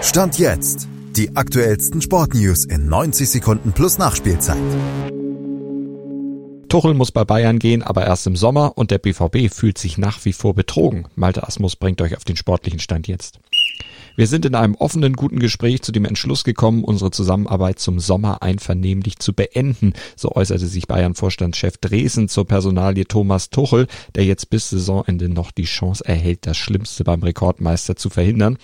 Stand jetzt. Die aktuellsten Sportnews in 90 Sekunden plus Nachspielzeit. Tuchel muss bei Bayern gehen, aber erst im Sommer und der BVB fühlt sich nach wie vor betrogen. Malte Asmus bringt euch auf den sportlichen Stand jetzt. Wir sind in einem offenen, guten Gespräch zu dem Entschluss gekommen, unsere Zusammenarbeit zum Sommer einvernehmlich zu beenden. So äußerte sich Bayern-Vorstandschef Dresen zur Personalie Thomas Tuchel, der jetzt bis Saisonende noch die Chance erhält, das Schlimmste beim Rekordmeister zu verhindern.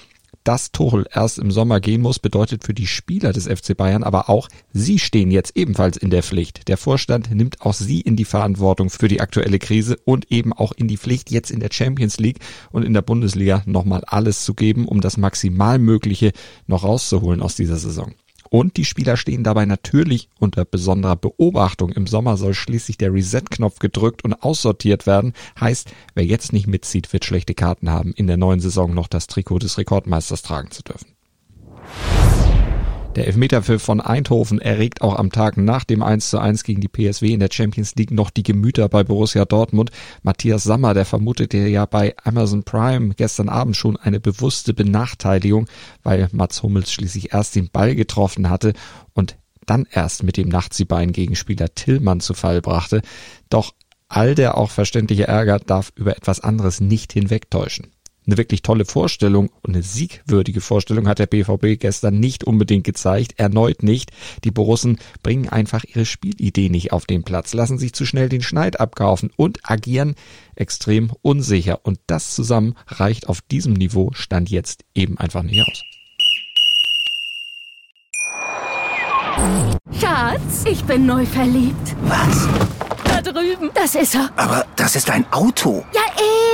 Dass Tuchel erst im Sommer gehen muss, bedeutet für die Spieler des FC Bayern aber auch, sie stehen jetzt ebenfalls in der Pflicht. Der Vorstand nimmt auch sie in die Verantwortung für die aktuelle Krise und eben auch in die Pflicht, jetzt in der Champions League und in der Bundesliga nochmal alles zu geben, um das Maximalmögliche noch rauszuholen aus dieser Saison. Und die Spieler stehen dabei natürlich unter besonderer Beobachtung. Im Sommer soll schließlich der Reset-Knopf gedrückt und aussortiert werden. Heißt, wer jetzt nicht mitzieht, wird schlechte Karten haben, in der neuen Saison noch das Trikot des Rekordmeisters tragen zu dürfen. Der Elfmeterpfiff von Eindhoven erregt auch am Tag nach dem 1 zu 1 gegen die PSW in der Champions League noch die Gemüter bei Borussia Dortmund. Matthias Sammer, der vermutete ja bei Amazon Prime gestern Abend schon eine bewusste Benachteiligung, weil Mats Hummels schließlich erst den Ball getroffen hatte und dann erst mit dem Nachziehbein-Gegenspieler Tillmann zu Fall brachte. Doch all der auch verständliche Ärger darf über etwas anderes nicht hinwegtäuschen eine wirklich tolle Vorstellung und eine siegwürdige Vorstellung hat der BVB gestern nicht unbedingt gezeigt, erneut nicht. Die Borussen bringen einfach ihre Spielidee nicht auf den Platz, lassen sich zu schnell den Schneid abkaufen und agieren extrem unsicher. Und das zusammen reicht auf diesem Niveau Stand jetzt eben einfach nicht aus. Schatz, ich bin neu verliebt. Was? Da drüben. Das ist er. Aber das ist ein Auto. Ja, eben.